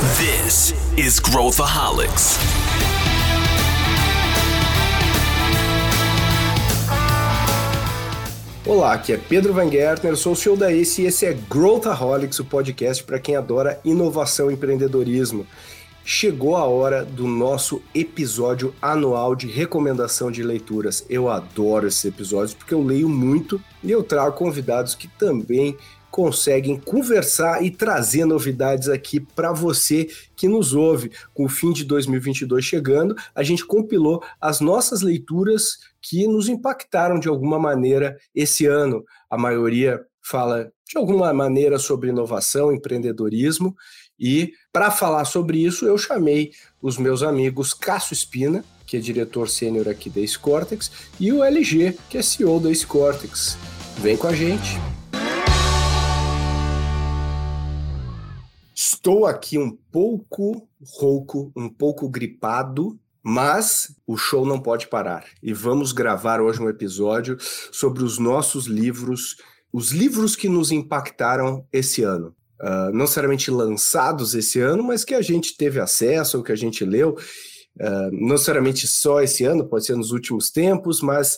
This is Growthaholics. Olá, aqui é Pedro Van Gertner, sou o CEO da ACE e esse é Growthaholics, o podcast para quem adora inovação e empreendedorismo. Chegou a hora do nosso episódio anual de recomendação de leituras. Eu adoro esses episódios porque eu leio muito e eu trago convidados que também conseguem conversar e trazer novidades aqui para você que nos ouve. Com o fim de 2022 chegando, a gente compilou as nossas leituras que nos impactaram de alguma maneira esse ano. A maioria fala de alguma maneira sobre inovação, empreendedorismo. E para falar sobre isso, eu chamei os meus amigos Cássio Espina, que é diretor sênior aqui da Scortex, e o LG, que é CEO da Scortex. Vem com a gente. Estou aqui um pouco rouco, um pouco gripado, mas o show não pode parar. E vamos gravar hoje um episódio sobre os nossos livros, os livros que nos impactaram esse ano. Uh, não necessariamente lançados esse ano, mas que a gente teve acesso, ou que a gente leu. Uh, não necessariamente só esse ano, pode ser nos últimos tempos, mas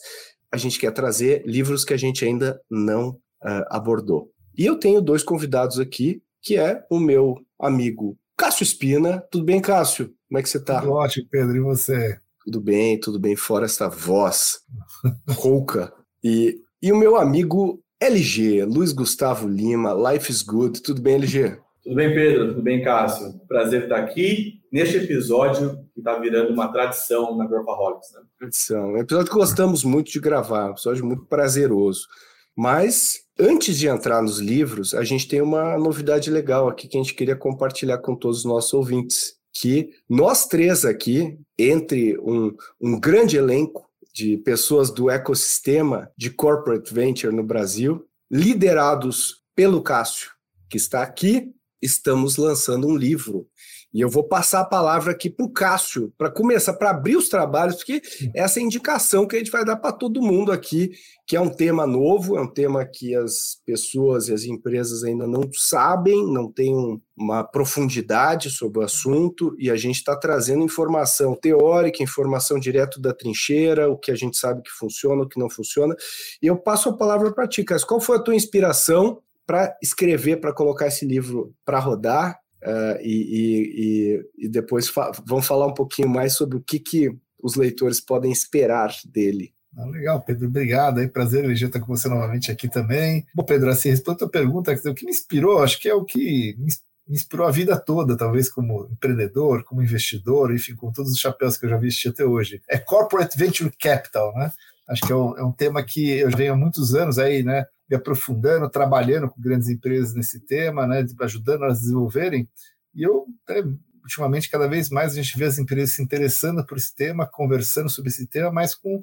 a gente quer trazer livros que a gente ainda não uh, abordou. E eu tenho dois convidados aqui que é o meu amigo Cássio Espina. Tudo bem, Cássio? Como é que você está? Tudo ótimo, Pedro. E você? Tudo bem, tudo bem, fora essa voz rouca. E, e o meu amigo LG, Luiz Gustavo Lima, Life is Good. Tudo bem, LG? Tudo bem, Pedro? Tudo bem, Cássio? Prazer estar aqui neste episódio que está virando uma tradição na Growthaholics. Né? Tradição. É um episódio que gostamos muito de gravar, um episódio muito prazeroso. Mas Antes de entrar nos livros, a gente tem uma novidade legal aqui que a gente queria compartilhar com todos os nossos ouvintes. Que nós três aqui, entre um, um grande elenco de pessoas do ecossistema de corporate venture no Brasil, liderados pelo Cássio, que está aqui, estamos lançando um livro e eu vou passar a palavra aqui para o Cássio, para começar, para abrir os trabalhos, porque essa é a indicação que a gente vai dar para todo mundo aqui, que é um tema novo, é um tema que as pessoas e as empresas ainda não sabem, não têm uma profundidade sobre o assunto, e a gente está trazendo informação teórica, informação direto da trincheira, o que a gente sabe que funciona, o que não funciona. E eu passo a palavra para ti, Cássio. Qual foi a tua inspiração para escrever, para colocar esse livro para rodar? Uh, e, e, e, depois fa vamos falar um pouquinho mais sobre o que, que os leitores podem esperar dele. Ah, legal, Pedro, obrigado. É prazer ele estar com você novamente aqui também. Bom, Pedro, assim, respondendo a pergunta, o que me inspirou, acho que é o que me inspirou a vida toda, talvez como empreendedor, como investidor, enfim, com todos os chapéus que eu já vesti até hoje. É Corporate Venture Capital, né? Acho que é um, é um tema que eu venho há muitos anos aí, né? Me aprofundando, trabalhando com grandes empresas nesse tema, né, ajudando elas a desenvolverem. E eu, é, ultimamente, cada vez mais a gente vê as empresas se interessando por esse tema, conversando sobre esse tema, mas com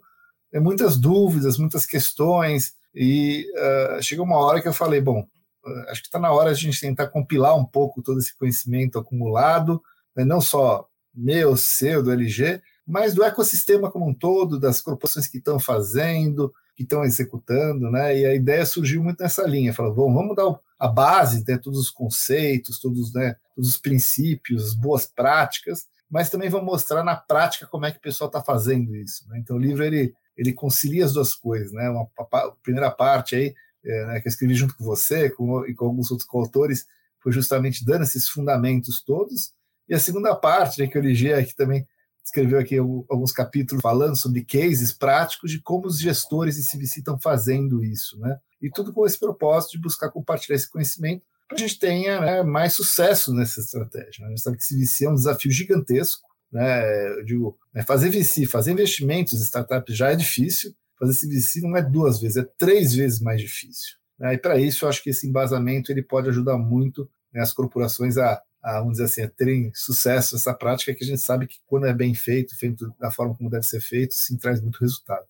é, muitas dúvidas, muitas questões. E uh, chegou uma hora que eu falei, bom, uh, acho que está na hora a gente tentar compilar um pouco todo esse conhecimento acumulado, né, não só meu, seu, do LG, mas do ecossistema como um todo, das corporações que estão fazendo, que estão executando, né? E a ideia surgiu muito nessa linha, falou, bom, vamos dar a base, né, todos os conceitos, todos, né, todos os princípios, boas práticas, mas também vamos mostrar na prática como é que o pessoal está fazendo isso. Né? Então o livro ele ele concilia as duas coisas, né? Uma a primeira parte aí é, né, que eu escrevi junto com você com, e com alguns outros autores foi justamente dando esses fundamentos todos, e a segunda parte, né, que eu liguei aqui também escreveu aqui alguns capítulos falando sobre cases práticos de como os gestores de CVC estão fazendo isso, né? E tudo com esse propósito de buscar compartilhar esse conhecimento para a gente tenha né, mais sucesso nessa estratégia. Né? A gente sabe que CVC é um desafio gigantesco, né? Eu digo, né, fazer VC, fazer investimentos startups já é difícil, fazer CVC não é duas vezes, é três vezes mais difícil. Né? E para isso, eu acho que esse embasamento ele pode ajudar muito né, as corporações a a, vamos dizer assim, a terem sucesso essa prática que a gente sabe que quando é bem feito, feito da forma como deve ser feito, sim traz muito resultado.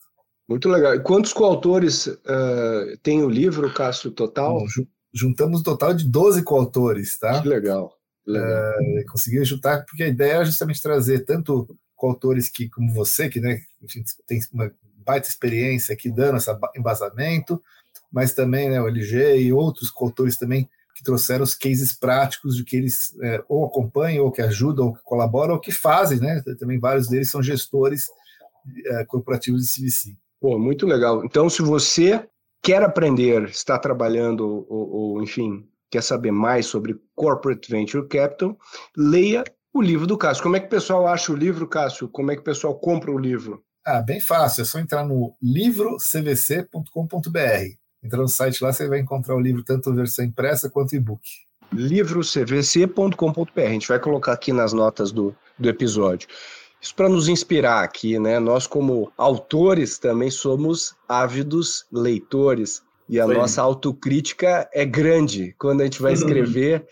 Muito legal. E quantos coautores uh, tem o livro, Cássio, total? Bom, juntamos um total de 12 coautores, tá? Que legal. legal. Uh, consegui juntar, porque a ideia é justamente trazer tanto coautores que, como você, que né, enfim, tem uma baita experiência aqui dando esse embasamento, mas também né, o LG e outros coautores também que trouxeram os cases práticos de que eles é, ou acompanham, ou que ajudam, ou que colaboram, ou que fazem, né? Também vários deles são gestores é, corporativos de CVC. Pô, muito legal. Então, se você quer aprender, está trabalhando, ou, ou enfim, quer saber mais sobre Corporate Venture Capital, leia o livro do Cássio. Como é que o pessoal acha o livro, Cássio? Como é que o pessoal compra o livro? Ah, bem fácil, é só entrar no livrocvc.com.br. Entrar no site lá, você vai encontrar o livro tanto versão impressa quanto e-book. livrocvc.com.br. A gente vai colocar aqui nas notas do, do episódio. Isso para nos inspirar aqui, né? Nós, como autores, também somos ávidos leitores. E a Foi. nossa autocrítica é grande quando a gente vai escrever,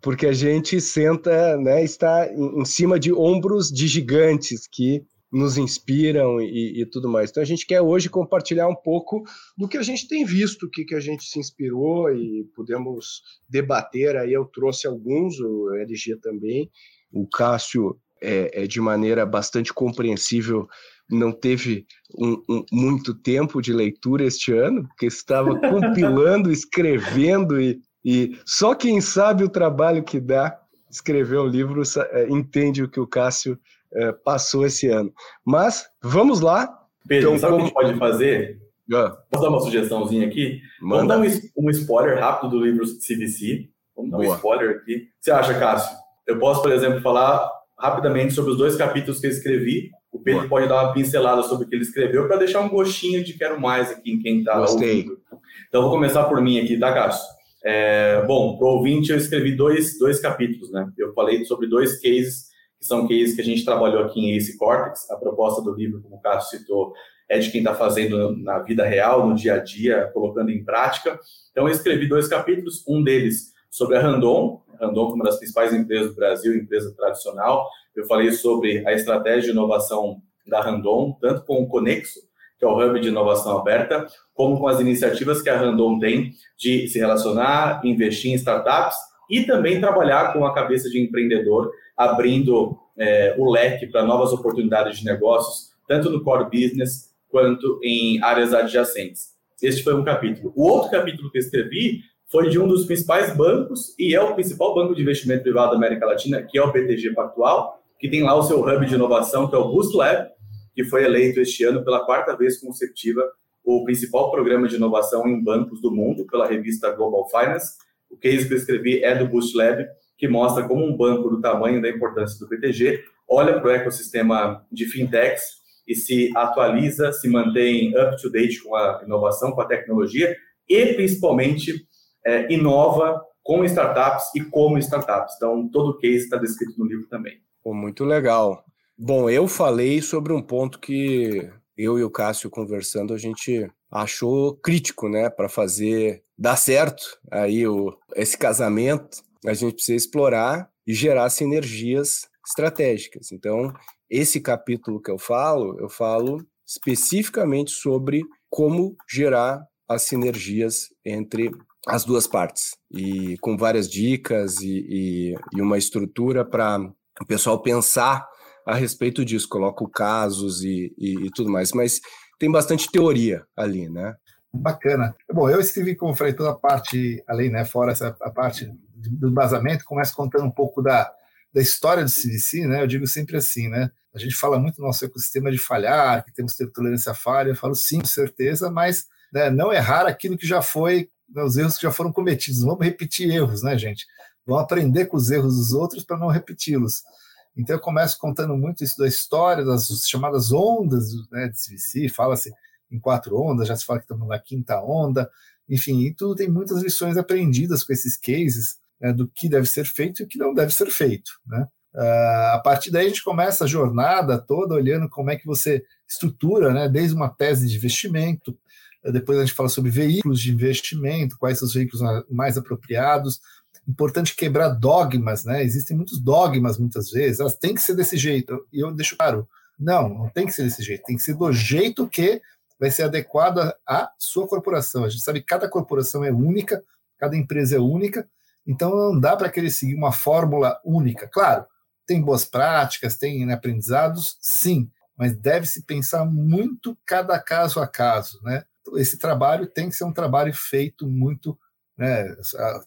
porque a gente senta, né, está em cima de ombros de gigantes que nos inspiram e, e, tudo mais. Então a gente quer hoje compartilhar um pouco do que a gente tem visto, o que, que a gente se inspirou e podemos debater. Aí eu trouxe alguns, o LG também, o Cássio é, é de maneira bastante compreensível não teve um, um, muito tempo de leitura este ano, porque estava compilando, escrevendo e, e só quem sabe o trabalho que dá escrever um livro é, entende o que o Cássio é, passou esse ano. Mas vamos lá. Pedro, então, sabe o como... que a gente pode fazer? Ah. Posso dar uma sugestãozinha aqui? Manda. Vamos dar um, um spoiler rápido do livro CVC. Vamos dar Boa. um spoiler aqui. O que você acha, Cássio? Eu posso, por exemplo, falar rapidamente sobre os dois capítulos que eu escrevi. O Pedro Boa. pode dar uma pincelada sobre o que ele escreveu para deixar um gostinho de quero mais aqui em quem está ouvindo. Então, vou começar por mim aqui, tá, Cássio? É, bom, para o ouvinte, eu escrevi dois, dois capítulos, né? Eu falei sobre dois cases que são cases que a gente trabalhou aqui em Ace Cortex. A proposta do livro, como o Cássio citou, é de quem está fazendo na vida real, no dia a dia, colocando em prática. Então, eu escrevi dois capítulos, um deles sobre a Randon, Randon como uma das principais empresas do Brasil, empresa tradicional. Eu falei sobre a estratégia de inovação da Randon, tanto com o Conexo, que é o hub de inovação aberta, como com as iniciativas que a Randon tem de se relacionar, investir em startups e também trabalhar com a cabeça de empreendedor abrindo é, o leque para novas oportunidades de negócios, tanto no core business quanto em áreas adjacentes. Este foi um capítulo. O outro capítulo que escrevi foi de um dos principais bancos, e é o principal banco de investimento privado da América Latina, que é o BTG Pactual, que tem lá o seu hub de inovação, que é o Boost Lab, que foi eleito este ano pela quarta vez consecutiva o principal programa de inovação em bancos do mundo, pela revista Global Finance. O case que eu escrevi é do Boost Lab, que mostra como um banco do tamanho da importância do BTG olha para o ecossistema de fintechs e se atualiza, se mantém up to date com a inovação, com a tecnologia e principalmente é, inova com startups e como startups. Então, todo o case está descrito no livro também. Pô, muito legal. Bom, eu falei sobre um ponto que eu e o Cássio conversando, a gente achou crítico, né, para fazer dar certo aí o, esse casamento a gente precisa explorar e gerar sinergias estratégicas. Então, esse capítulo que eu falo, eu falo especificamente sobre como gerar as sinergias entre as duas partes. E com várias dicas e, e, e uma estrutura para o pessoal pensar a respeito disso, coloco casos e, e, tudo mais, mas tem bastante teoria ali, né? Bacana. Bom, eu escrevi, como falei, toda a parte, além, né, fora essa a parte do embasamento, começa contando um pouco da, da história do CDC, né? Eu digo sempre assim, né? A gente fala muito no nosso ecossistema de falhar, que temos que ter tolerância à falha. Eu falo sim, com certeza, mas né, não errar aquilo que já foi, né, os erros que já foram cometidos. Vamos repetir erros, né, gente? Vamos aprender com os erros dos outros para não repeti-los. Então eu começo contando muito isso da história, das chamadas ondas né, de CVC, fala-se em quatro ondas, já se fala que estamos na quinta onda, enfim, e tudo tem muitas lições aprendidas com esses cases, né, do que deve ser feito e o que não deve ser feito. Né? Uh, a partir daí a gente começa a jornada toda olhando como é que você estrutura, né, desde uma tese de investimento, depois a gente fala sobre veículos de investimento, quais são os veículos mais apropriados. Importante quebrar dogmas, né? Existem muitos dogmas muitas vezes, elas têm que ser desse jeito. E eu deixo claro, não, não tem que ser desse jeito, tem que ser do jeito que vai ser adequado à sua corporação. A gente sabe que cada corporação é única, cada empresa é única, então não dá para querer seguir uma fórmula única. Claro, tem boas práticas, tem aprendizados, sim, mas deve-se pensar muito cada caso a caso, né? Esse trabalho tem que ser um trabalho feito muito né?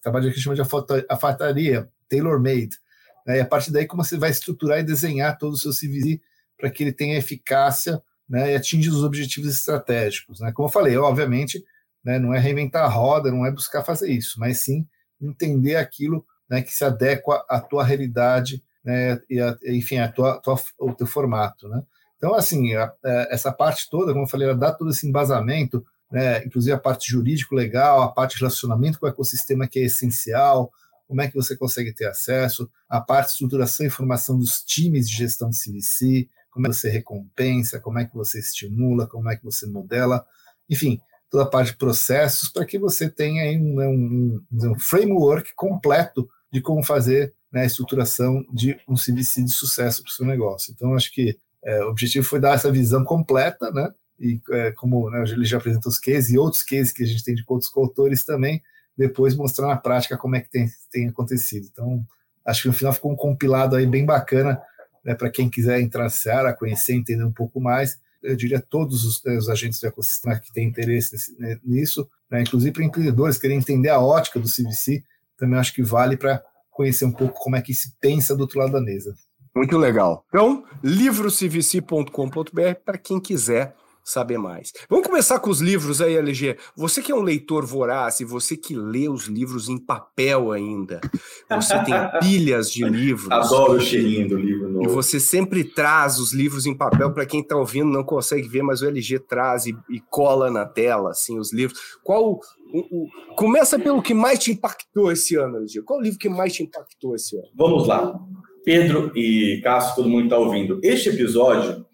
trabalho que chama de alfataria, tailor-made. Né? E a partir daí, como você vai estruturar e desenhar todo o seu CVC para que ele tenha eficácia né, e atinja os objetivos estratégicos. Né? Como eu falei, obviamente, né, não é reinventar a roda, não é buscar fazer isso, mas sim entender aquilo né, que se adequa à tua realidade né, e, a, enfim, a tua, tua, o teu formato. Né? Então, assim, a, a, é, essa parte toda, como eu falei, ela dá todo esse embasamento, né, inclusive a parte jurídico-legal, a parte de relacionamento com o ecossistema que é essencial, como é que você consegue ter acesso, a parte de estruturação e formação dos times de gestão de CVC, como é que você recompensa, como é que você estimula, como é que você modela, enfim, toda a parte de processos para que você tenha aí um, um, um, framework completo de como fazer né, a estruturação de um CVC de sucesso para o seu negócio. Então, acho que é, o objetivo foi dar essa visão completa, né? E é, como né, ele já apresentou os cases e outros cases que a gente tem de outros coautores também, depois mostrar na prática como é que tem, tem acontecido. Então, acho que no final ficou um compilado aí bem bacana né, para quem quiser entrar na Seara, conhecer, entender um pouco mais. Eu diria todos os, eh, os agentes do ecossistema que têm interesse nesse, né, nisso, né, inclusive para empreendedores querem entender a ótica do CVC, também acho que vale para conhecer um pouco como é que se pensa do outro lado da mesa. Muito legal. Então, livrocvc.com.br para quem quiser saber mais. Vamos começar com os livros aí, LG. Você que é um leitor voraz e você que lê os livros em papel ainda, você tem pilhas de livros. Adoro o cheirinho do livro novo. E você sempre traz os livros em papel para quem está ouvindo não consegue ver, mas o LG traz e, e, cola na tela assim os livros. Qual o, o, começa pelo que mais te impactou esse ano, LG? Qual o livro que mais te impactou esse ano? Vamos lá. Pedro e Cássio, todo mundo está ouvindo. Este episódio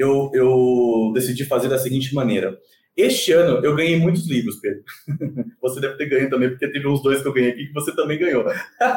eu, eu decidi fazer da seguinte maneira. Este ano eu ganhei muitos livros, Pedro. Você deve ter ganho também, porque teve uns dois que eu ganhei aqui que você também ganhou.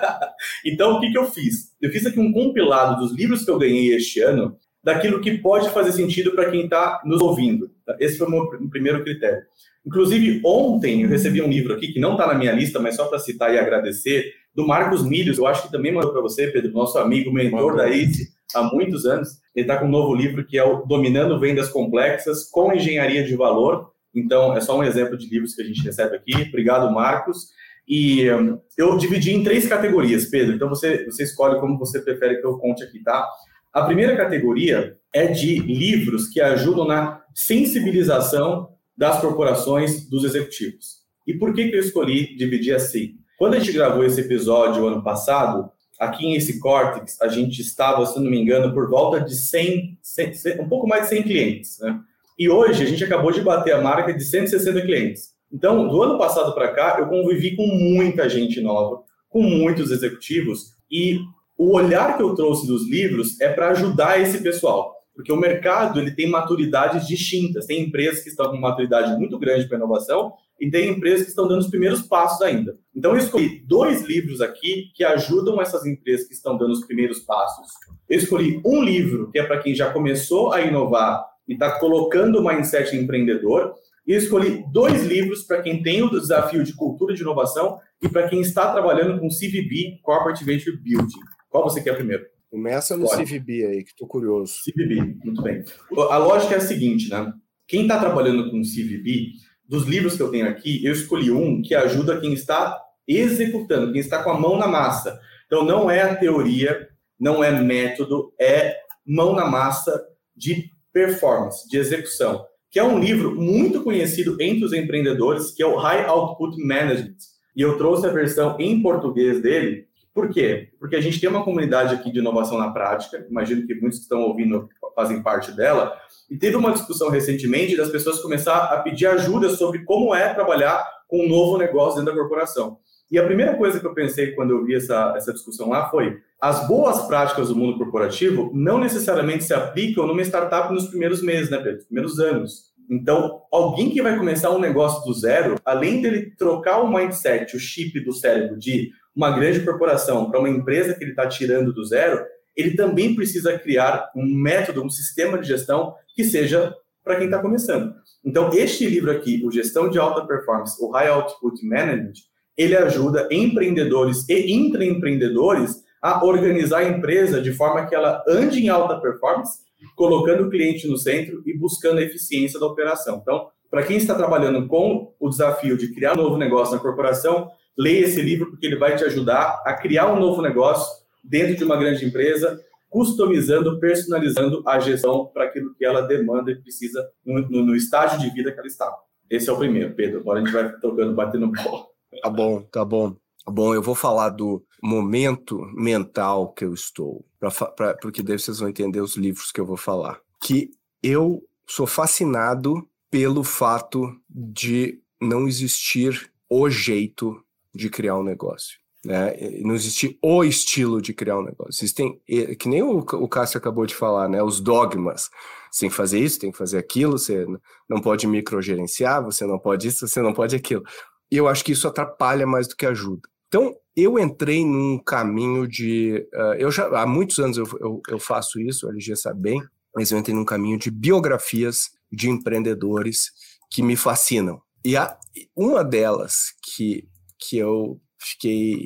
então, o que, que eu fiz? Eu fiz aqui um compilado dos livros que eu ganhei este ano, daquilo que pode fazer sentido para quem está nos ouvindo. Esse foi o meu primeiro critério. Inclusive, ontem eu recebi um livro aqui que não está na minha lista, mas só para citar e agradecer, do Marcos Milhos, eu acho que também mandou para você, Pedro, nosso amigo, mentor da ICE há muitos anos. Ele está com um novo livro que é o Dominando Vendas Complexas com Engenharia de Valor. Então, é só um exemplo de livros que a gente recebe aqui. Obrigado, Marcos. E um, eu dividi em três categorias, Pedro. Então, você, você escolhe como você prefere que eu conte aqui, tá? A primeira categoria é de livros que ajudam na sensibilização das corporações dos executivos. E por que, que eu escolhi dividir assim? Quando a gente gravou esse episódio ano passado, aqui em esse Cortex, a gente estava, se não me engano, por volta de 100, 100 um pouco mais de 100 clientes. Né? E hoje a gente acabou de bater a marca de 160 clientes. Então, do ano passado para cá, eu convivi com muita gente nova, com muitos executivos, e o olhar que eu trouxe dos livros é para ajudar esse pessoal. Porque o mercado ele tem maturidades distintas. Tem empresas que estão com maturidade muito grande para inovação e tem empresas que estão dando os primeiros passos ainda. Então, eu escolhi dois livros aqui que ajudam essas empresas que estão dando os primeiros passos. Eu escolhi um livro que é para quem já começou a inovar e está colocando o mindset empreendedor. E eu escolhi dois livros para quem tem o desafio de cultura de inovação e para quem está trabalhando com CVB, Corporate Venture Building. Qual você quer primeiro? Começa no Pode. CVB aí, que estou curioso. CVB, muito bem. A lógica é a seguinte, né? Quem está trabalhando com CVB, dos livros que eu tenho aqui, eu escolhi um que ajuda quem está executando, quem está com a mão na massa. Então, não é a teoria, não é método, é mão na massa de performance, de execução, que é um livro muito conhecido entre os empreendedores, que é o High Output Management. E eu trouxe a versão em português dele, por quê? Porque a gente tem uma comunidade aqui de inovação na prática, imagino que muitos que estão ouvindo fazem parte dela, e teve uma discussão recentemente das pessoas começar a pedir ajuda sobre como é trabalhar com um novo negócio dentro da corporação. E a primeira coisa que eu pensei quando eu vi essa, essa discussão lá foi: as boas práticas do mundo corporativo não necessariamente se aplicam numa startup nos primeiros meses, né, Pedro? Nos primeiros anos. Então, alguém que vai começar um negócio do zero, além dele trocar o mindset, o chip do cérebro de uma grande corporação para uma empresa que ele está tirando do zero, ele também precisa criar um método, um sistema de gestão que seja para quem está começando. Então, este livro aqui, o Gestão de Alta Performance, o High Output Management, ele ajuda empreendedores e intraempreendedores a organizar a empresa de forma que ela ande em alta performance, colocando o cliente no centro e buscando a eficiência da operação. Então, para quem está trabalhando com o desafio de criar um novo negócio na corporação, leia esse livro porque ele vai te ajudar a criar um novo negócio dentro de uma grande empresa, customizando, personalizando a gestão para aquilo que ela demanda e precisa no, no, no, estágio de vida que ela está. Esse é o primeiro, Pedro. Agora a gente vai tocando, batendo bola. Tá bom, tá bom. Bom, eu vou falar do momento mental que eu estou, pra, porque daí vocês vão entender os livros que eu vou falar. Que eu sou fascinado pelo fato de não existir o jeito de criar um negócio. Né? Não existe o estilo de criar um negócio. Existem, que nem o, o Cássio acabou de falar, né? os dogmas. Você tem que fazer isso, tem que fazer aquilo, você não pode microgerenciar, você não pode isso, você não pode aquilo. E eu acho que isso atrapalha mais do que ajuda. Então, eu entrei num caminho de. Uh, eu já há muitos anos eu, eu, eu faço isso, a LG sabe bem, mas eu entrei num caminho de biografias de empreendedores que me fascinam. E a, uma delas que, que eu fiquei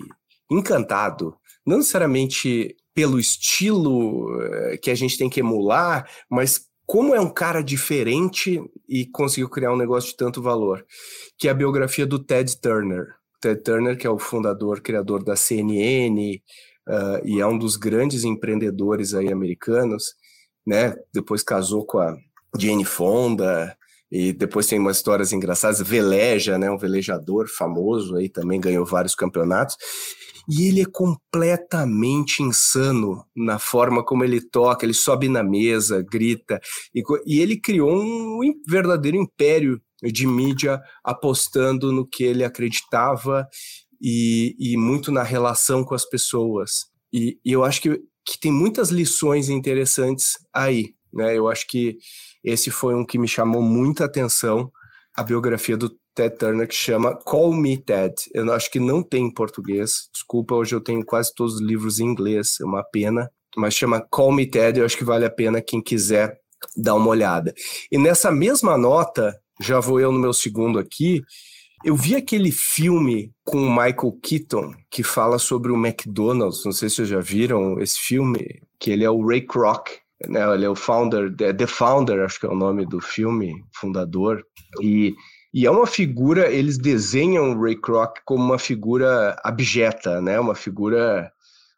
encantado, não necessariamente pelo estilo uh, que a gente tem que emular, mas como é um cara diferente e conseguiu criar um negócio de tanto valor, que é a biografia do Ted Turner. Ted Turner, que é o fundador, criador da CNN, uh, e é um dos grandes empreendedores aí americanos, né? Depois casou com a Jane Fonda, e depois tem umas histórias engraçadas, veleja, né? Um velejador famoso aí, também ganhou vários campeonatos. E ele é completamente insano na forma como ele toca, ele sobe na mesa, grita, e, e ele criou um verdadeiro império de mídia apostando no que ele acreditava e, e muito na relação com as pessoas. E, e eu acho que, que tem muitas lições interessantes aí. Né? Eu acho que esse foi um que me chamou muita atenção, a biografia do Ted Turner, que chama Call Me Ted. Eu acho que não tem em português. Desculpa, hoje eu tenho quase todos os livros em inglês, é uma pena. Mas chama Call Me Ted, eu acho que vale a pena quem quiser dar uma olhada. E nessa mesma nota, já vou eu no meu segundo aqui. Eu vi aquele filme com o Michael Keaton que fala sobre o McDonald's. Não sei se vocês já viram esse filme, que ele é o Ray Kroc, né? Ele é o founder, The Founder, acho que é o nome do filme, fundador. E, e é uma figura, eles desenham o Ray Kroc como uma figura abjeta, né? Uma figura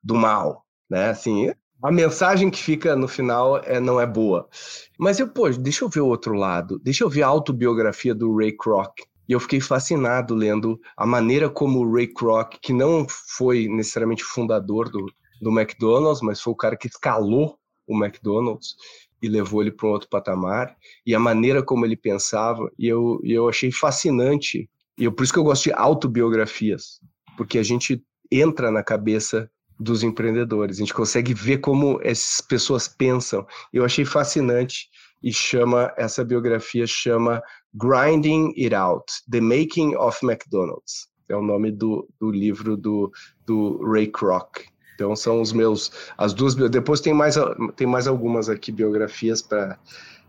do mal, né? Assim, a mensagem que fica no final é, não é boa. Mas eu, pô, deixa eu ver o outro lado. Deixa eu ver a autobiografia do Ray Kroc. E eu fiquei fascinado lendo a maneira como o Ray Kroc, que não foi necessariamente fundador do, do McDonald's, mas foi o cara que escalou o McDonald's e levou ele para um outro patamar, e a maneira como ele pensava, e eu, eu achei fascinante. E eu, por isso que eu gosto de autobiografias, porque a gente entra na cabeça dos empreendedores. A gente consegue ver como essas pessoas pensam. Eu achei fascinante e chama essa biografia chama Grinding It Out: The Making of McDonald's. É o nome do, do livro do, do Ray Kroc. Então são os meus as duas depois tem mais tem mais algumas aqui biografias para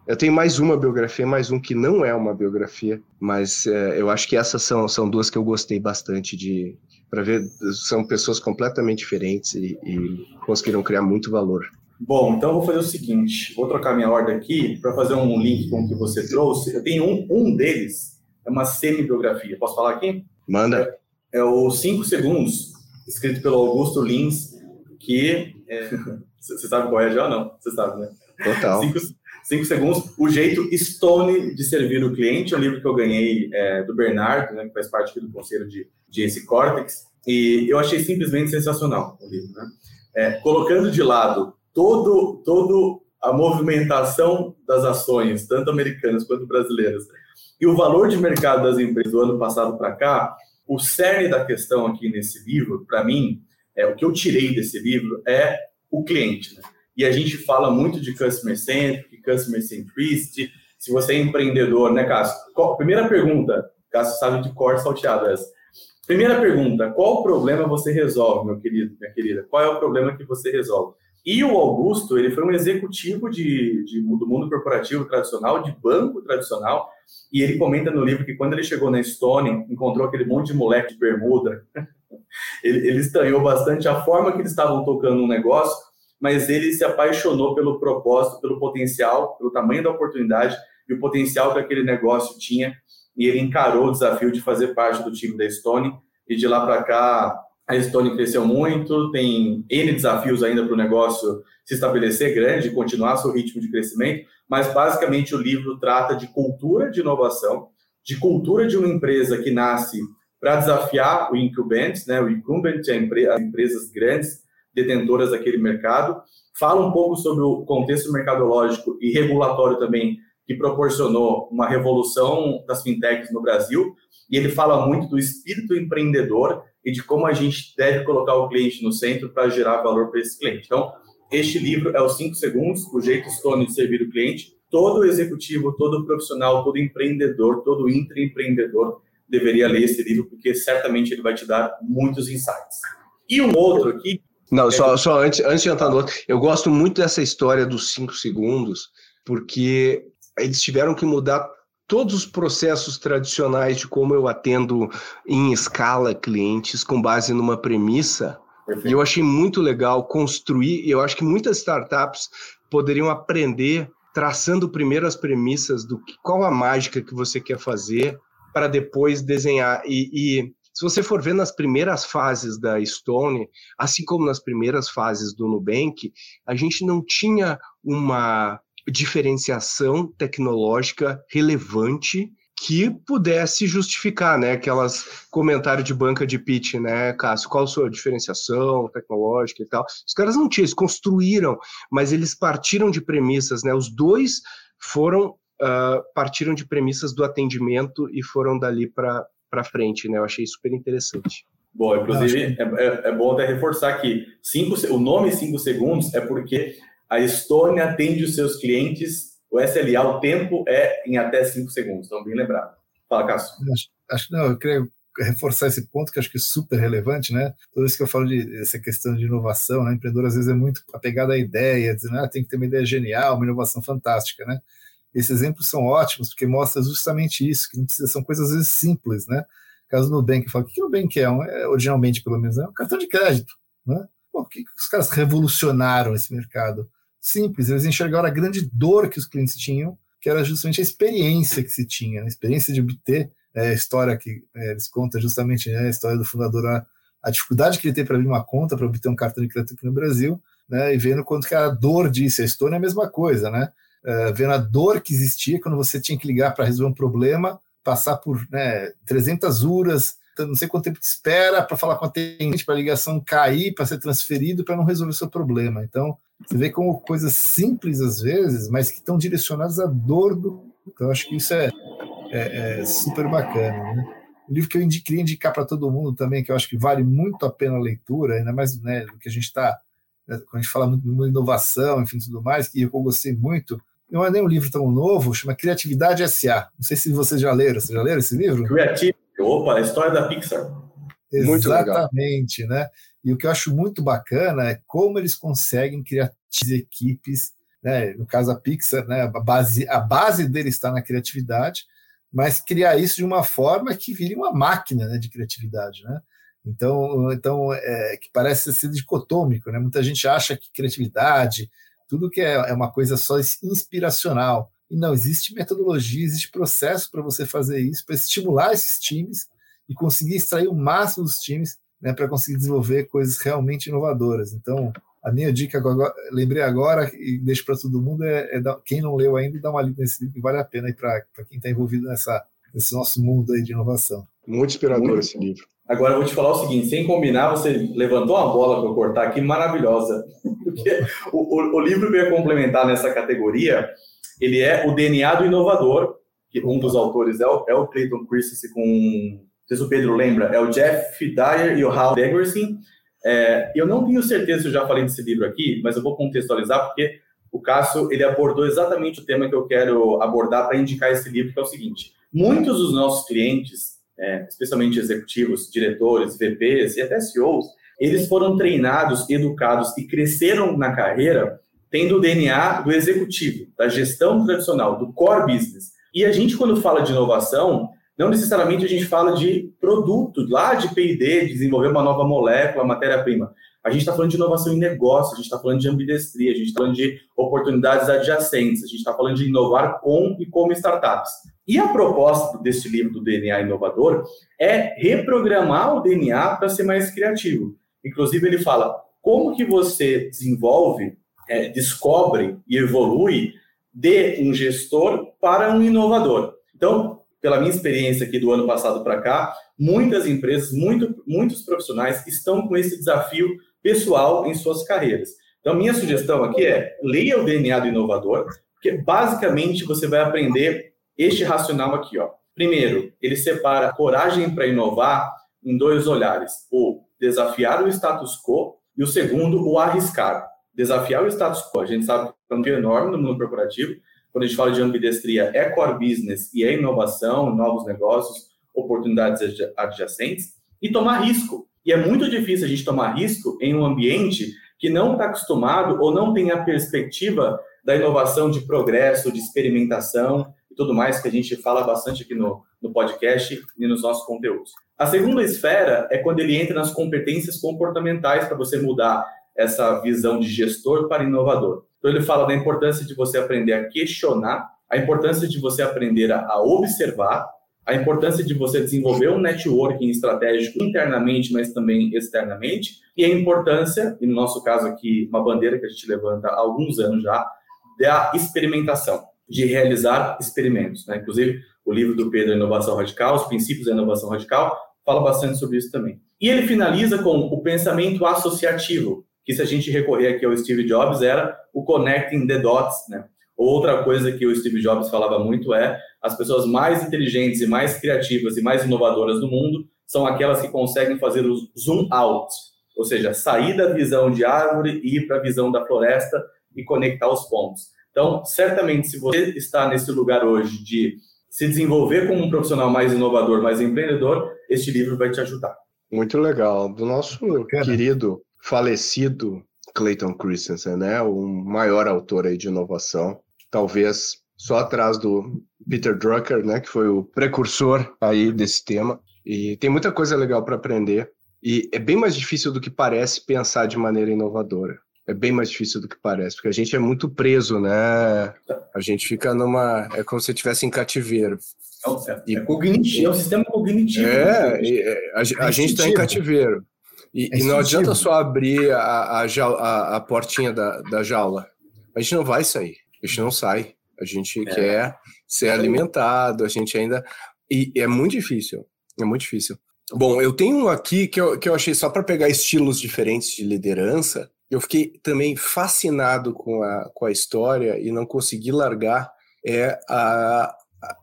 eu tenho mais uma biografia, mais um que não é uma biografia, mas é, eu acho que essas são, são duas que eu gostei bastante de, para ver são pessoas completamente diferentes e, e, conseguiram criar muito valor. Bom, então eu vou fazer o seguinte, vou trocar minha ordem aqui para fazer um link com o que você trouxe. Eu tenho um, um deles, é uma semi-biografia. Posso falar aqui? Manda. É, é o 5 Segundos, escrito pelo Augusto Lins, que... É, você sabe qual é já ou não? Você sabe, né? Total. Cinco, cinco segundos. O jeito Stone de servir o cliente, é um livro que eu ganhei é, do Bernardo, né, que faz parte aqui do conselho de, de esse Cortex, e eu achei simplesmente sensacional o livro. Né? É, colocando de lado todo, todo a movimentação das ações, tanto americanas quanto brasileiras, e o valor de mercado das empresas do ano passado para cá, o cerne da questão aqui nesse livro, para mim, é o que eu tirei desse livro é o cliente. Né? E a gente fala muito de customer centric, customer centricity. Se você é empreendedor, né, Cássio? Primeira pergunta, Cássio sabe de cor salteado essa. Primeira pergunta, qual problema você resolve, meu querido, minha querida? Qual é o problema que você resolve? E o Augusto, ele foi um executivo de, de, do mundo corporativo tradicional, de banco tradicional, e ele comenta no livro que quando ele chegou na Stone, encontrou aquele monte de moleque de bermuda, ele, ele estranhou bastante a forma que eles estavam tocando um negócio, mas ele se apaixonou pelo propósito, pelo potencial, pelo tamanho da oportunidade e o potencial que aquele negócio tinha, e ele encarou o desafio de fazer parte do time da Stone, e de lá para cá a Estônia cresceu muito, tem N desafios ainda para o negócio se estabelecer grande, continuar seu ritmo de crescimento, mas basicamente o livro trata de cultura de inovação, de cultura de uma empresa que nasce para desafiar o incumbent, né, o incumbent, as empresas grandes detentoras daquele mercado, fala um pouco sobre o contexto mercadológico e regulatório também que proporcionou uma revolução das fintechs no Brasil, e ele fala muito do espírito empreendedor e de como a gente deve colocar o cliente no centro para gerar valor para esse cliente. Então, este livro é os 5 segundos, o jeito Stone de servir o cliente. Todo executivo, todo profissional, todo empreendedor, todo intraempreendedor deveria ler esse livro, porque certamente ele vai te dar muitos insights. E um outro aqui. Não, é só, só antes, antes de entrar no outro, eu gosto muito dessa história dos 5 segundos, porque eles tiveram que mudar todos os processos tradicionais de como eu atendo em escala clientes com base numa premissa. Perfeito. E eu achei muito legal construir, e eu acho que muitas startups poderiam aprender traçando primeiro as premissas do que, qual a mágica que você quer fazer para depois desenhar. E, e, se você for ver nas primeiras fases da Stone, assim como nas primeiras fases do Nubank, a gente não tinha uma diferenciação tecnológica relevante que pudesse justificar, né, aquelas comentários de banca de pitch, né, Cássio, qual a sua diferenciação tecnológica e tal. Os caras não tinham, eles construíram, mas eles partiram de premissas, né, os dois foram, uh, partiram de premissas do atendimento e foram dali para frente, né, eu achei super interessante. Bom, inclusive, é, é, é, bom até reforçar que cinco, o nome 5 segundos é porque a Estônia atende os seus clientes, o SLA, o tempo é em até 5 segundos, então bem lembrado. Fala, Cássio. Acho, acho, não, eu queria reforçar esse ponto que acho que é super relevante, né? Toda vez que eu falo de essa questão de inovação, né? Empreendedor às vezes é muito apegado à ideia, dizendo, ah, tem que ter uma ideia genial, uma inovação fantástica, né? Esses exemplos são ótimos porque mostra justamente isso, que precisa, são coisas às vezes simples, né? Caso no Nubank, eu falo, o que o Nubank é? Um, é? Originalmente, pelo menos, é um cartão de crédito, né? Pô, que os caras revolucionaram esse mercado? simples, eles enxergaram a grande dor que os clientes tinham, que era justamente a experiência que se tinha, né? a experiência de obter é, a história que é, eles contam justamente né, a história do fundador, a, a dificuldade que ele teve para abrir uma conta, para obter um cartão de crédito aqui no Brasil, né, e vendo quanto que a dor disso, a Estônia é a mesma coisa, né, é, vendo a dor que existia quando você tinha que ligar para resolver um problema, passar por né, 300 horas, não sei quanto tempo de espera para falar com a atendente, para a ligação cair, para ser transferido, para não resolver o seu problema. Então, você vê como coisas simples às vezes, mas que estão direcionadas à dor do. Então, eu acho que isso é, é, é super bacana. Né? O livro que eu queria indicar para todo mundo também, que eu acho que vale muito a pena a leitura, ainda mais né, do que a gente está. Né, quando a gente fala muito de inovação, enfim, tudo mais, que eu gostei muito, não é nem um livro tão novo, chama Criatividade S.A. Não sei se vocês já leram. Vocês já leram esse livro? Creative. Opa, a história da Pixar. Muito Exatamente, legal. né? E o que eu acho muito bacana é como eles conseguem criar equipes, né? No caso a Pixar, né? A base, a base dele está na criatividade, mas criar isso de uma forma que vire uma máquina né, de criatividade, né? Então, então é, que parece ser dicotômico, né? Muita gente acha que criatividade, tudo que é, é uma coisa só inspiracional. E não, existe metodologia, existe processo para você fazer isso, para estimular esses times e conseguir extrair o máximo dos times né, para conseguir desenvolver coisas realmente inovadoras. Então, a minha dica, agora, lembrei agora e deixo para todo mundo, é, é dar, quem não leu ainda, dá uma lida nesse livro, que vale a pena para quem está envolvido nessa, nesse nosso mundo aí de inovação. Muito inspirador Muito. esse livro. Agora eu vou te falar o seguinte: sem combinar, você levantou uma bola para eu cortar aqui maravilhosa. Porque o, o, o livro que eu ia complementar nessa categoria, ele é o DNA do inovador, que um dos autores é o, é o Clayton Christensen com sei se o Pedro lembra, é o Jeff Dyer e o Hal Degerson. É, eu não tenho certeza se eu já falei desse livro aqui, mas eu vou contextualizar porque o Cássio ele abordou exatamente o tema que eu quero abordar para indicar esse livro, que é o seguinte: muitos dos nossos clientes, é, especialmente executivos, diretores, VPs e até CEOs, eles foram treinados, educados e cresceram na carreira tendo o DNA do executivo, da gestão tradicional, do core business. E a gente, quando fala de inovação, não necessariamente a gente fala de produto, lá de P&D, de desenvolver uma nova molécula, matéria-prima. A gente está falando de inovação em negócio, a gente está falando de ambidestria, a gente está falando de oportunidades adjacentes, a gente está falando de inovar com e como startups. E a proposta desse livro do DNA Inovador é reprogramar o DNA para ser mais criativo. Inclusive, ele fala como que você desenvolve, é, descobre e evolui de um gestor para um inovador. Então, pela minha experiência aqui do ano passado para cá, muitas empresas, muito, muitos profissionais estão com esse desafio pessoal em suas carreiras. Então, minha sugestão aqui é leia o DNA do inovador, porque basicamente você vai aprender este racional aqui, ó. Primeiro, ele separa coragem para inovar em dois olhares: o desafiar o status quo e o segundo, o arriscar. Desafiar o status quo. A gente sabe que é um enorme no mundo corporativo. Quando a gente fala de ambidestria, é core business e é inovação, novos negócios, oportunidades adjacentes. E tomar risco. E é muito difícil a gente tomar risco em um ambiente que não está acostumado ou não tem a perspectiva da inovação de progresso, de experimentação e tudo mais que a gente fala bastante aqui no, no podcast e nos nossos conteúdos. A segunda esfera é quando ele entra nas competências comportamentais para você mudar essa visão de gestor para inovador. Então ele fala da importância de você aprender a questionar, a importância de você aprender a, observar, a importância de você desenvolver um networking estratégico internamente, mas também externamente, e a importância, e no nosso caso aqui, uma bandeira que a gente levanta há alguns anos já, da experimentação, de realizar experimentos. Né? Inclusive, o livro do Pedro, Inovação Radical, Os Princípios da Inovação Radical, fala bastante sobre isso também. E ele finaliza com o pensamento associativo, que se a gente recorrer aqui ao Steve Jobs, era o connecting the dots, né? Outra coisa que o Steve Jobs falava muito é as pessoas mais inteligentes e mais criativas e mais inovadoras do mundo são aquelas que conseguem fazer o zoom out, ou seja, sair da visão de árvore e ir para a visão da floresta e conectar os pontos. Então, certamente, se você está nesse lugar hoje de se desenvolver como um profissional mais inovador, mais empreendedor, este livro vai te ajudar. Muito legal. Do nosso Bacana. querido falecido Clayton Christensen, né? O maior autor aí de inovação, talvez só atrás do Peter Drucker, né? Que foi o precursor aí desse tema. E tem muita coisa legal para aprender. E é bem mais difícil do que parece pensar de maneira inovadora. É bem mais difícil do que parece, porque a gente é muito preso, né? A gente fica numa. É como se estivesse em cativeiro. É, é, cognitivo, é um sistema cognitivo. É, é a, a, a gente está em cativeiro. E, é e não adianta só abrir a, a, a, a portinha da, da jaula. A gente não vai sair. A gente não sai. A gente é. quer ser alimentado, a gente ainda. E é muito difícil. É muito difícil. Bom, eu tenho um aqui que eu, que eu achei só para pegar estilos diferentes de liderança. Eu fiquei também fascinado com a, com a história e não consegui largar. É a,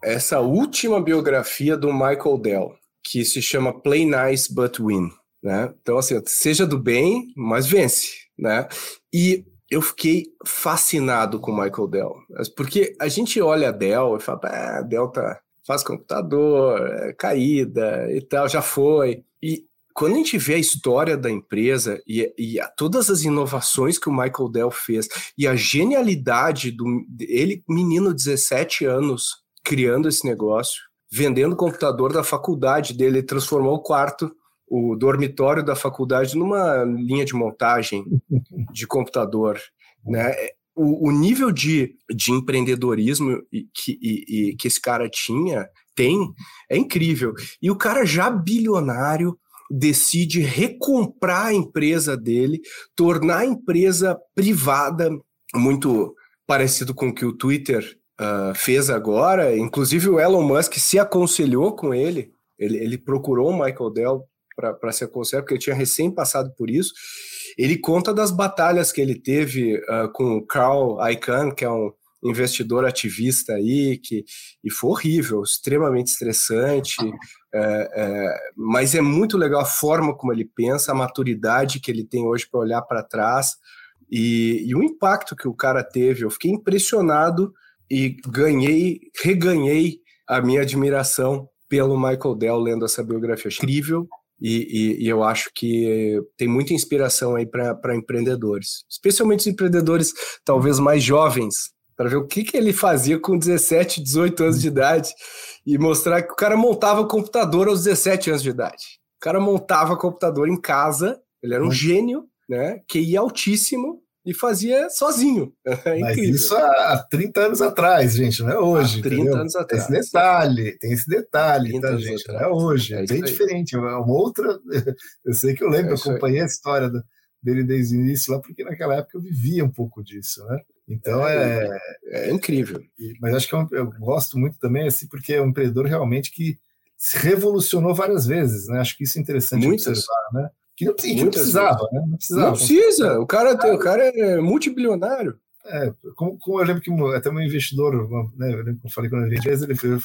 essa última biografia do Michael Dell, que se chama Play Nice But Win. Né? Então, assim, seja do bem, mas vence. Né? E eu fiquei fascinado com o Michael Dell, porque a gente olha a Dell e fala, ah, Dell tá, faz computador, é caída e tal, já foi. E quando a gente vê a história da empresa e, e todas as inovações que o Michael Dell fez e a genialidade do ele, menino 17 anos, criando esse negócio, vendendo o computador da faculdade dele, transformou o quarto o dormitório da faculdade numa linha de montagem de computador, né? O, o nível de, de empreendedorismo que, e, e, que esse cara tinha, tem, é incrível. E o cara já bilionário decide recomprar a empresa dele, tornar a empresa privada, muito parecido com o que o Twitter uh, fez agora. Inclusive o Elon Musk se aconselhou com ele, ele, ele procurou o Michael Dell para se aconselhar, porque ele tinha recém passado por isso. Ele conta das batalhas que ele teve uh, com o Carl Icahn, que é um investidor ativista aí, que, e foi horrível, extremamente estressante, é, é, mas é muito legal a forma como ele pensa, a maturidade que ele tem hoje para olhar para trás e, e o impacto que o cara teve. Eu fiquei impressionado e ganhei, reganhei a minha admiração pelo Michael Dell lendo essa biografia. Incrível, e, e, e, eu acho que tem muita inspiração aí para empreendedores, especialmente os empreendedores talvez mais jovens, para ver o que, que ele fazia com 17, 18 anos de idade e mostrar que o cara montava computador aos 17 anos de idade. O cara montava computador em casa, ele era um gênio, né? Que ia altíssimo, e fazia sozinho. É Mas isso há 30 anos atrás, gente, não é hoje. Há 30 entendeu? anos atrás. Tem esse detalhe, tem esse detalhe, tá, gente? Não é hoje, é, é bem diferente. É uma outra. Eu sei que eu lembro, é eu acompanhei a história dele desde o início lá, porque naquela época eu vivia um pouco disso, né? Então é, é, é incrível. Mas acho que eu, eu, gosto muito também, assim, porque é um empreendedor realmente que se revolucionou várias vezes, né? Acho que isso é interessante Muitas. observar, né? Que não, que não precisava, né? Não precisava. Não precisa. O cara, o cara é multibilionário. É, como, como, eu lembro que até um investidor, né, eu lembro que eu falei com ele, ele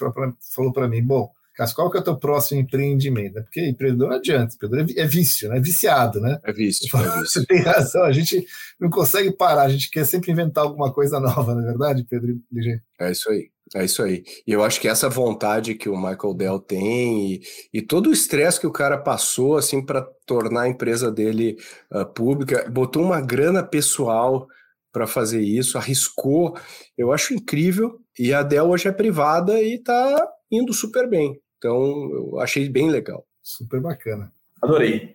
falou para mim, bom, Cássio, qual que é o teu próximo empreendimento? Porque empreendedor não adianta, empreendedor é, é vício, né? É viciado, né? É vício, é vício. Você tem razão, a gente não consegue parar, a gente quer sempre inventar alguma coisa nova, não é verdade, Pedro É isso aí. É isso aí. E eu acho que essa vontade que o Michael Dell tem e, e todo o estresse que o cara passou assim para tornar a empresa dele uh, pública, botou uma grana pessoal para fazer isso, arriscou. Eu acho incrível. E a Dell hoje é privada e está indo super bem. Então, eu achei bem legal. Super bacana. Adorei.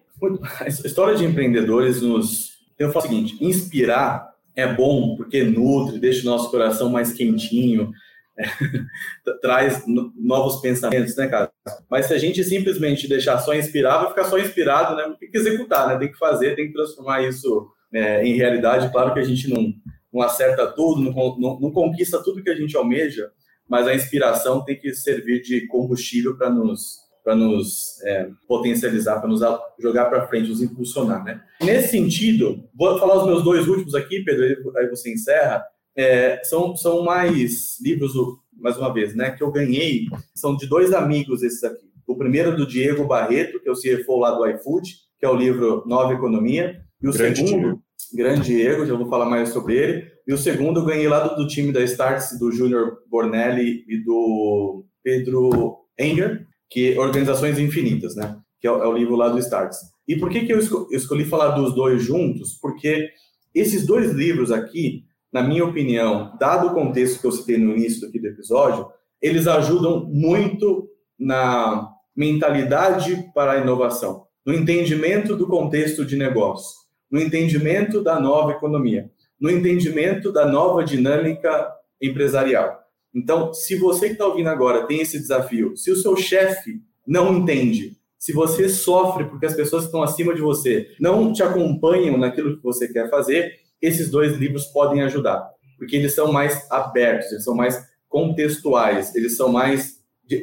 A história de empreendedores nos. Eu falo o seguinte: inspirar é bom porque nutre, deixa o nosso coração mais quentinho, traz novos pensamentos, né, cara? Mas se a gente simplesmente deixar só inspirar, vai ficar só inspirado, né? Tem que executar, né? Tem que fazer, tem que transformar isso é, em realidade. Claro que a gente não, não acerta tudo, não, não, não, conquista tudo que a gente almeja, mas a inspiração tem que servir de combustível para nos para nos é, potencializar, para nos jogar para frente, nos impulsionar, né? Nesse sentido, vou falar os meus dois últimos aqui, Pedro, aí você encerra. É, são, são mais livros, mais uma vez, né, que eu ganhei, são de dois amigos esses aqui. O primeiro do Diego Barreto, que é o CFO lá do iFood, que é o livro Nova Economia, e o grande segundo, Diego. Grande Diego, já vou falar mais sobre ele, e o segundo eu ganhei lá do, do time da Starts, do Júnior Bornelli e do Pedro Enger, que é Organizações Infinitas, né, que é o, é o livro lá do Starts. E por que, que eu escolhi falar dos dois juntos? Porque esses dois livros aqui, na minha opinião, dado o contexto que eu citei no início aqui do episódio, eles ajudam muito na mentalidade para a inovação, no entendimento do contexto de negócio, no entendimento da nova economia, no entendimento da nova dinâmica empresarial. Então, se você que está ouvindo agora tem esse desafio, se o seu chefe não entende, se você sofre porque as pessoas que estão acima de você não te acompanham naquilo que você quer fazer, esses dois livros podem ajudar, porque eles são mais abertos, eles são mais contextuais, eles são mais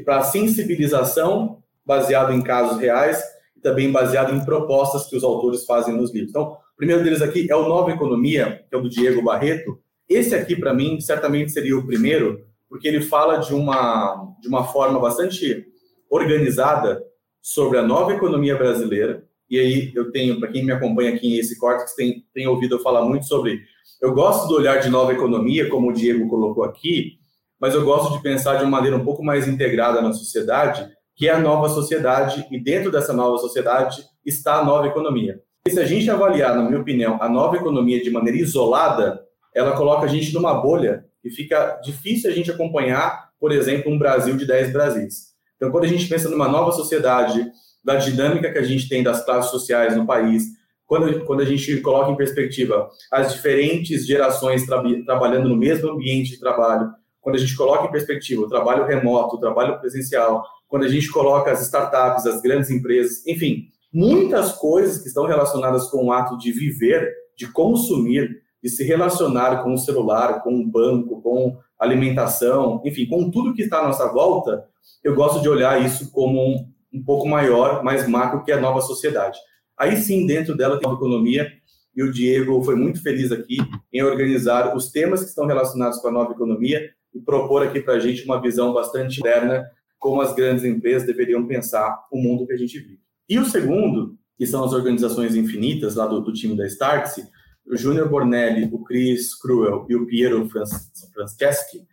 para sensibilização, baseado em casos reais também baseado em propostas que os autores fazem nos livros. Então, o primeiro deles aqui é o Nova Economia, que é o do Diego Barreto. Esse aqui, para mim, certamente seria o primeiro, porque ele fala de uma, de uma forma bastante organizada sobre a nova economia brasileira, e aí eu tenho, para quem me acompanha aqui em esse corte, tem, tem ouvido eu falar muito sobre. Eu gosto do olhar de nova economia, como o Diego colocou aqui, mas eu gosto de pensar de uma maneira um pouco mais integrada na sociedade, que é a nova sociedade, e dentro dessa nova sociedade está a nova economia. E se a gente avaliar, na minha opinião, a nova economia de maneira isolada, ela coloca a gente numa bolha e fica difícil a gente acompanhar, por exemplo, um Brasil de 10 Brasis. Então, quando a gente pensa numa nova sociedade da dinâmica que a gente tem das classes sociais no país, quando, quando a gente coloca em perspectiva as diferentes gerações tra trabalhando no mesmo ambiente de trabalho, quando a gente coloca em perspectiva o trabalho remoto, o trabalho presencial, quando a gente coloca as startups, as grandes empresas, enfim, muitas coisas que estão relacionadas com o ato de viver, de consumir, de se relacionar com o celular, com o banco, com alimentação, enfim, com tudo que está à nossa volta, eu gosto de olhar isso como um, um pouco maior, mais macro, que a nova sociedade. Aí sim, dentro dela tem a economia, e o Diego foi muito feliz aqui em organizar os temas que estão relacionados com a nova economia e propor aqui para a gente uma visão bastante moderna, como as grandes empresas deveriam pensar o mundo que a gente vive. E o segundo, que são as organizações infinitas, lá do, do time da Startse, o Júnior Bornelli, o Chris Cruel e o Piero Franceschi,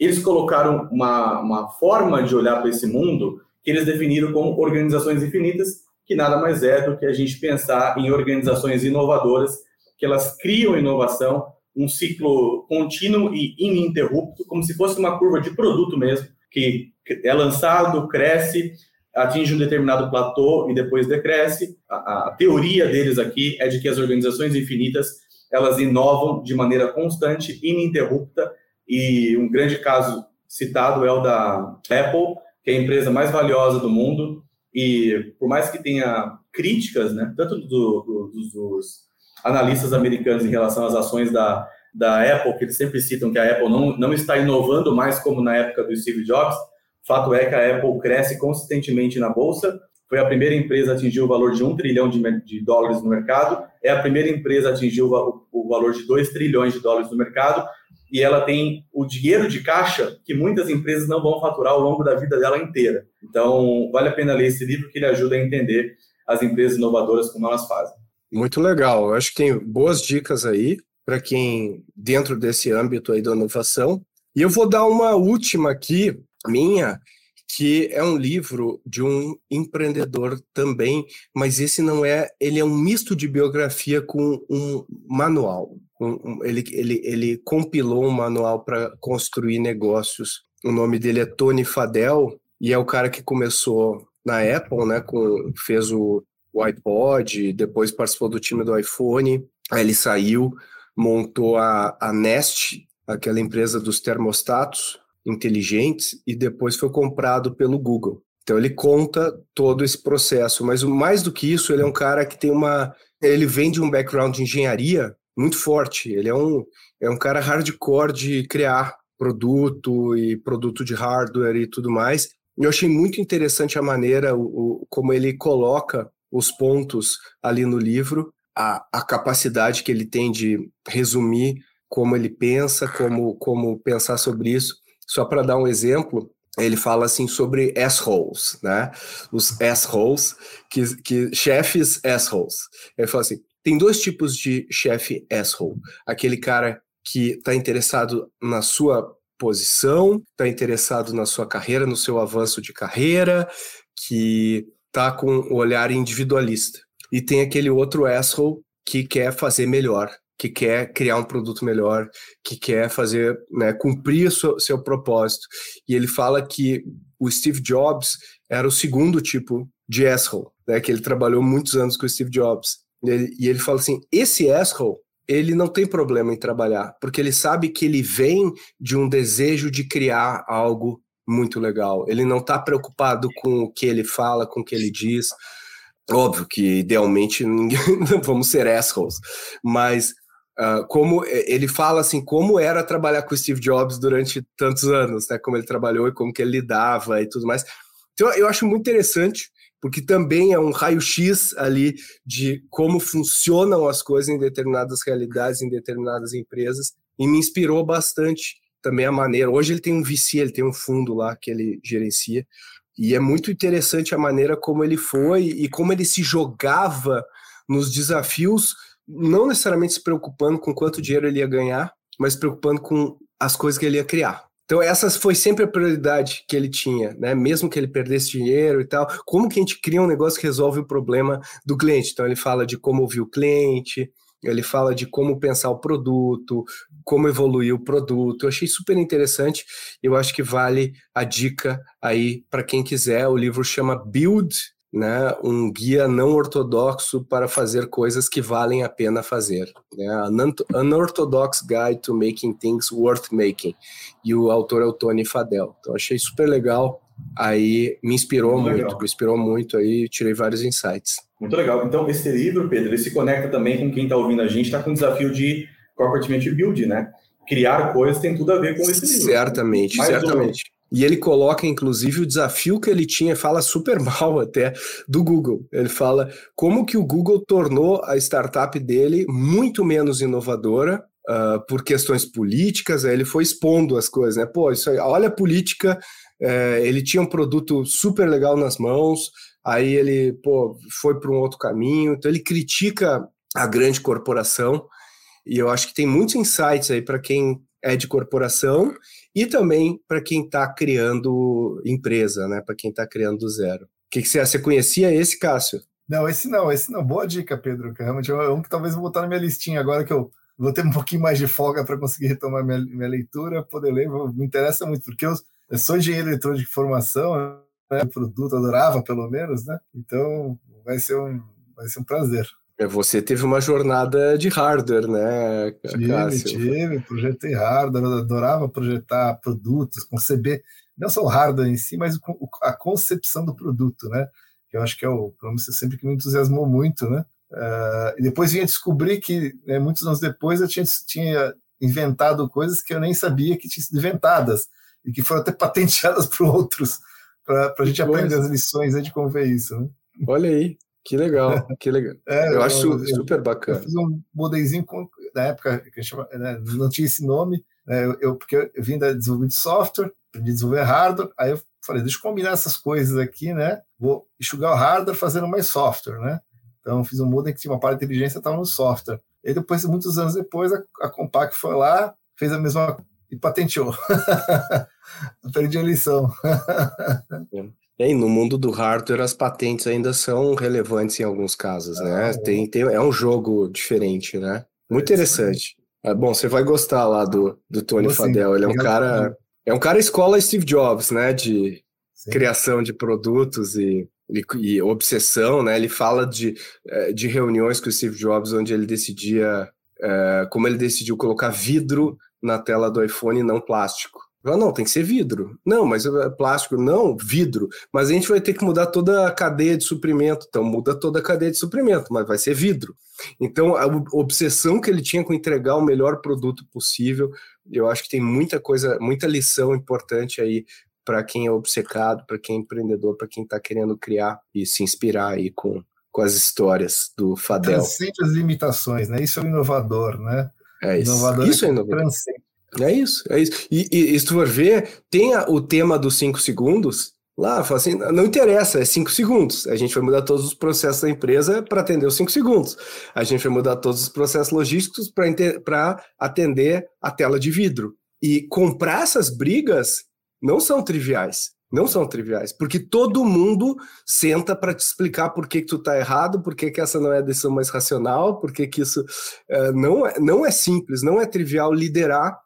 eles colocaram uma, uma forma de olhar para esse mundo que eles definiram como organizações infinitas, que nada mais é do que a gente pensar em organizações inovadoras, que elas criam inovação, um ciclo contínuo e ininterrupto, como se fosse uma curva de produto mesmo, que é lançado, cresce, atinge um determinado platô e depois decresce. A, a teoria deles aqui é de que as organizações infinitas elas inovam de maneira constante, ininterrupta, e um grande caso citado é o da Apple, que é a empresa mais valiosa do mundo, e por mais que tenha críticas, né, tanto do, do, dos, dos analistas americanos em relação às ações da, da Apple, que eles sempre citam que a Apple não, não está inovando mais como na época do Steve Jobs, fato é que a Apple cresce consistentemente na bolsa, foi a primeira empresa a atingir o valor de um trilhão de, de dólares no mercado, é a primeira empresa a atingir o, o valor de 2 trilhões de dólares no mercado, e ela tem o dinheiro de caixa que muitas empresas não vão faturar ao longo da vida dela inteira. Então, vale a pena ler esse livro que ele ajuda a entender as empresas inovadoras como elas fazem. Muito legal. Eu acho que tem boas dicas aí para quem dentro desse âmbito aí da inovação. E eu vou dar uma última aqui, minha, que é um livro de um empreendedor também, mas esse não é, ele é um misto de biografia com um manual. Um, um, ele, ele, ele compilou um manual para construir negócios. O nome dele é Tony Fadel e é o cara que começou na Apple, né? Com, fez o, o iPod, depois participou do time do iPhone. Aí ele saiu, montou a, a Nest, aquela empresa dos termostatos, inteligentes e depois foi comprado pelo Google. Então ele conta todo esse processo, mas mais do que isso, ele é um cara que tem uma ele vem de um background de engenharia muito forte. Ele é um é um cara hardcore de criar produto e produto de hardware e tudo mais. Eu achei muito interessante a maneira o, o como ele coloca os pontos ali no livro, a, a capacidade que ele tem de resumir como ele pensa, como como pensar sobre isso. Só para dar um exemplo, ele fala assim sobre assholes, né? Os assholes, que, que chefes assholes. Ele fala assim: tem dois tipos de chefe asshole. Aquele cara que está interessado na sua posição, está interessado na sua carreira, no seu avanço de carreira, que está com o um olhar individualista. E tem aquele outro asshole que quer fazer melhor, que quer criar um produto melhor, que quer fazer, né, cumprir seu, seu propósito. E ele fala que o Steve Jobs era o segundo tipo de asshole, né, que ele trabalhou muitos anos com o Steve Jobs. E ele, e ele fala assim, esse asshole, ele não tem problema em trabalhar, porque ele sabe que ele vem de um desejo de criar algo muito legal. Ele não está preocupado com o que ele fala, com o que ele diz. Óbvio que idealmente ninguém, não vamos ser assholes, mas Uh, como ele fala assim, como era trabalhar com Steve Jobs durante tantos anos, né? Como ele trabalhou e como que ele lidava e tudo mais. Então eu acho muito interessante, porque também é um raio-x ali de como funcionam as coisas em determinadas realidades, em determinadas empresas, e me inspirou bastante também a maneira. Hoje ele tem um VC, ele tem um fundo lá que ele gerencia, e é muito interessante a maneira como ele foi e como ele se jogava nos desafios não necessariamente se preocupando com quanto dinheiro ele ia ganhar, mas se preocupando com as coisas que ele ia criar. Então essa foi sempre a prioridade que ele tinha, né? Mesmo que ele perdesse dinheiro e tal, como que a gente cria um negócio que resolve o problema do cliente? Então ele fala de como ouvir o cliente, ele fala de como pensar o produto, como evoluir o produto. Eu achei super interessante. Eu acho que vale a dica aí para quem quiser. O livro chama Build né, um guia não ortodoxo para fazer coisas que valem a pena fazer. Né? An Unorthodox Guide to Making Things Worth Making. E o autor é o Tony Fadel. Então achei super legal. Aí me inspirou muito, muito me inspirou muito aí, tirei vários insights. Muito legal. Então, esse livro, Pedro, ele se conecta também com quem está ouvindo a gente, está com o desafio de corporate build, né? Criar coisas tem tudo a ver com esse livro. Certamente, certamente. Um e ele coloca, inclusive, o desafio que ele tinha, fala super mal até, do Google. Ele fala como que o Google tornou a startup dele muito menos inovadora uh, por questões políticas. Aí ele foi expondo as coisas, né? Pô, isso aí, olha a política. É, ele tinha um produto super legal nas mãos, aí ele pô, foi para um outro caminho. Então ele critica a grande corporação. E eu acho que tem muitos insights aí para quem é de corporação e também para quem está criando empresa, né? Para quem está criando do zero. O que, que você, você conhecia esse, Cássio? Não, esse não, esse não. Boa dica, Pedro. Que realmente é um que talvez vou botar na minha listinha agora que eu vou ter um pouquinho mais de folga para conseguir retomar minha, minha leitura, poder ler. Me interessa muito, porque eu, eu sou engenheiro eletrônico de formação, né, produto, adorava pelo menos, né? Então vai ser um, vai ser um prazer. É, você teve uma jornada de hardware, né, Tive, tive, projetei hardware, adorava projetar produtos, conceber, não só o hardware em si, mas a concepção do produto, né? Que eu acho que é o, pelo sempre que me entusiasmou muito, né? Uh, e depois vinha descobrir que, né, muitos anos depois, eu tinha, tinha inventado coisas que eu nem sabia que tinham sido inventadas e que foram até patenteadas por outros, para a gente aprender as lições de como ver isso. Né? Olha aí, que legal, que legal. É, eu, acho eu, super bacana. Eu fiz um modelzinho com, na época que chama, né, não tinha esse nome, né, eu, porque eu vim da desenvolvimento de software, aprendi a desenvolver hardware, aí eu falei, deixa eu combinar essas coisas aqui, né? Vou enxugar o hardware fazendo mais software, né? Então fiz um modem que tinha uma parte de inteligência estava no software. E depois, muitos anos depois, a, a Compaq foi lá, fez a mesma e patenteou. Aprendi a lição. É, e no mundo do hardware, as patentes ainda são relevantes em alguns casos, né? Ah, tem, tem, é um jogo diferente, né? Muito é interessante. É, bom, você vai gostar lá do, do Tony assim, Fadel. Ele é um cara. É um cara escola Steve Jobs, né? De Sim. criação de produtos e, e, e, obsessão, né? Ele fala de, é, de reuniões com o Steve Jobs onde ele decidia. É, como ele decidiu colocar vidro na tela do iPhone e não plástico. Ah, não, tem que ser vidro. Não, mas é plástico, não, vidro. Mas a gente vai ter que mudar toda a cadeia de suprimento. Então, muda toda a cadeia de suprimento, mas vai ser vidro. Então, a obsessão que ele tinha com entregar o melhor produto possível, eu acho que tem muita coisa, muita lição importante aí para quem é obcecado, para quem é empreendedor, para quem está querendo criar e se inspirar aí com, com as histórias do Fadel. Transcende as limitações, né? Isso é inovador, né? É isso. Inovador isso é, é inovador. É isso, é isso. E, e, e se tu for ver, tem a, o tema dos cinco segundos lá, fala assim, não interessa, é cinco segundos. A gente vai mudar todos os processos da empresa para atender os cinco segundos. A gente vai mudar todos os processos logísticos para atender a tela de vidro. E comprar essas brigas não são triviais. Não são triviais, porque todo mundo senta para te explicar por que, que tu está errado, por que, que essa não é a decisão mais racional, por que, que isso uh, não, é, não é simples, não é trivial liderar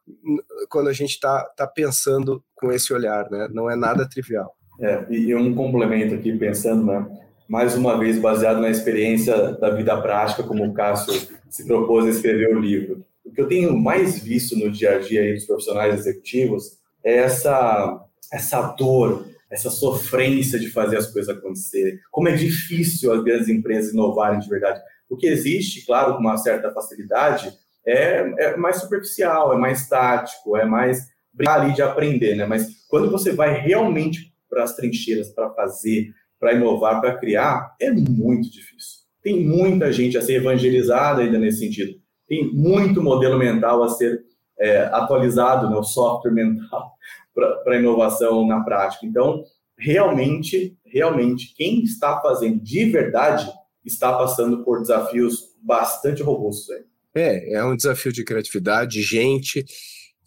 quando a gente está tá pensando com esse olhar, né? Não é nada trivial. É, e um complemento aqui, pensando, né? mais uma vez, baseado na experiência da vida prática, como o Cássio se propôs a escrever o livro. O que eu tenho mais visto no dia a dia dos profissionais executivos é essa essa dor, essa sofrência de fazer as coisas acontecerem. Como é difícil as grandes empresas inovarem de verdade. O que existe, claro, com uma certa facilidade, é, é mais superficial, é mais tático, é mais brincar ali de aprender, né? Mas quando você vai realmente para as trincheiras para fazer, para inovar, para criar, é muito difícil. Tem muita gente a ser evangelizada ainda nesse sentido. Tem muito modelo mental a ser é, atualizado, né? o software mental para inovação na prática. Então, realmente, realmente, quem está fazendo de verdade está passando por desafios bastante robustos. Aí. É, é um desafio de criatividade, gente.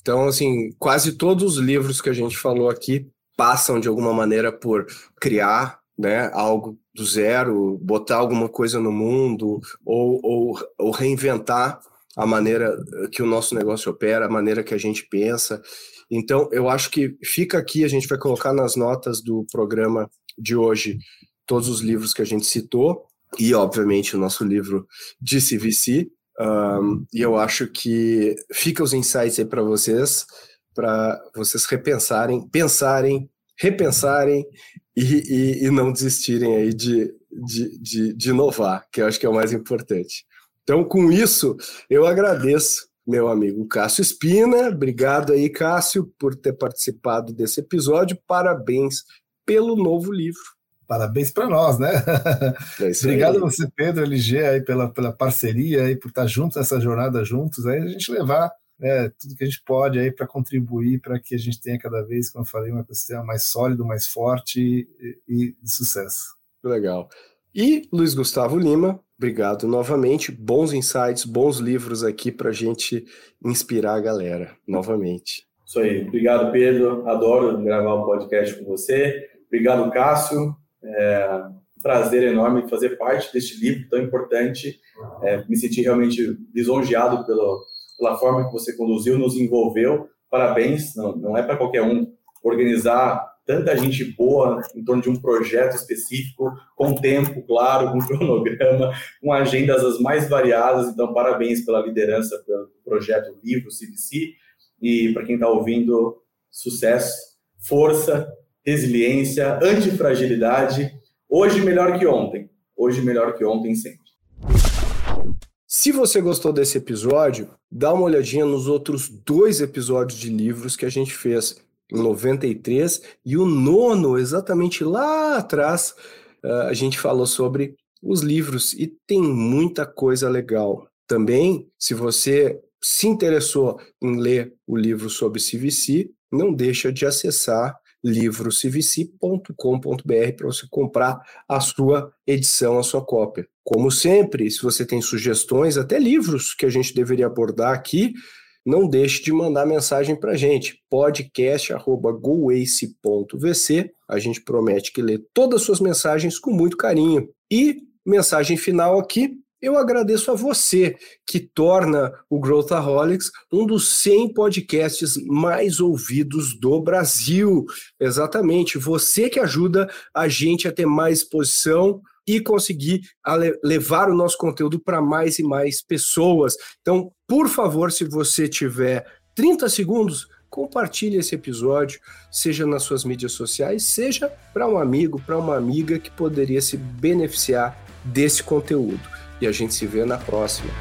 Então, assim, quase todos os livros que a gente falou aqui passam de alguma maneira por criar né, algo do zero, botar alguma coisa no mundo ou, ou, ou reinventar a maneira que o nosso negócio opera, a maneira que a gente pensa. Então, eu acho que fica aqui, a gente vai colocar nas notas do programa de hoje todos os livros que a gente citou e, obviamente, o nosso livro de CVC. Um, e eu acho que fica os insights aí para vocês, para vocês repensarem, pensarem, repensarem e, e, e não desistirem aí de, de, de, de inovar, que eu acho que é o mais importante. Então, com isso, eu agradeço meu amigo Cássio Espina. Obrigado aí, Cássio, por ter participado desse episódio. Parabéns pelo novo livro. Parabéns para nós, né? É Obrigado a você, Pedro LG, aí pela, pela parceria, aí, por estar juntos nessa jornada juntos, aí a gente levar né, tudo que a gente pode aí para contribuir para que a gente tenha cada vez, como eu falei, um ecossistema mais sólido, mais forte e, e de sucesso. Legal. E Luiz Gustavo Lima, obrigado novamente. Bons insights, bons livros aqui para gente inspirar a galera, novamente. Isso aí. Obrigado, Pedro. Adoro gravar o um podcast com você. Obrigado, Cássio. É um prazer enorme fazer parte deste livro tão importante. É, me senti realmente lisonjeado pela, pela forma que você conduziu, nos envolveu. Parabéns. Não, não é para qualquer um organizar tanta gente boa em torno de um projeto específico, com tempo, claro, com cronograma, com agendas as mais variadas. Então, parabéns pela liderança pelo projeto Livro CVC. E para quem está ouvindo, sucesso, força, resiliência, antifragilidade. Hoje melhor que ontem. Hoje melhor que ontem sempre. Se você gostou desse episódio, dá uma olhadinha nos outros dois episódios de livros que a gente fez em 93 e o nono, exatamente lá atrás, ah, a gente falou sobre os livros e tem muita coisa legal. Também, se você se interessou em ler o livro sobre CVC, não deixa de acessar livrocvc.com.br para você comprar a sua edição, a sua cópia. Como sempre, se você tem sugestões, até livros que a gente deveria abordar aqui, não deixe de mandar mensagem para a gente, podcast.goace.vc. A gente promete que lê todas as suas mensagens com muito carinho. E mensagem final aqui, eu agradeço a você que torna o Growthaholics um dos 100 podcasts mais ouvidos do Brasil. Exatamente, você que ajuda a gente a ter mais exposição e conseguir levar o nosso conteúdo para mais e mais pessoas. Então, por favor, se você tiver 30 segundos, compartilhe esse episódio, seja nas suas mídias sociais, seja para um amigo, para uma amiga que poderia se beneficiar desse conteúdo. E a gente se vê na próxima.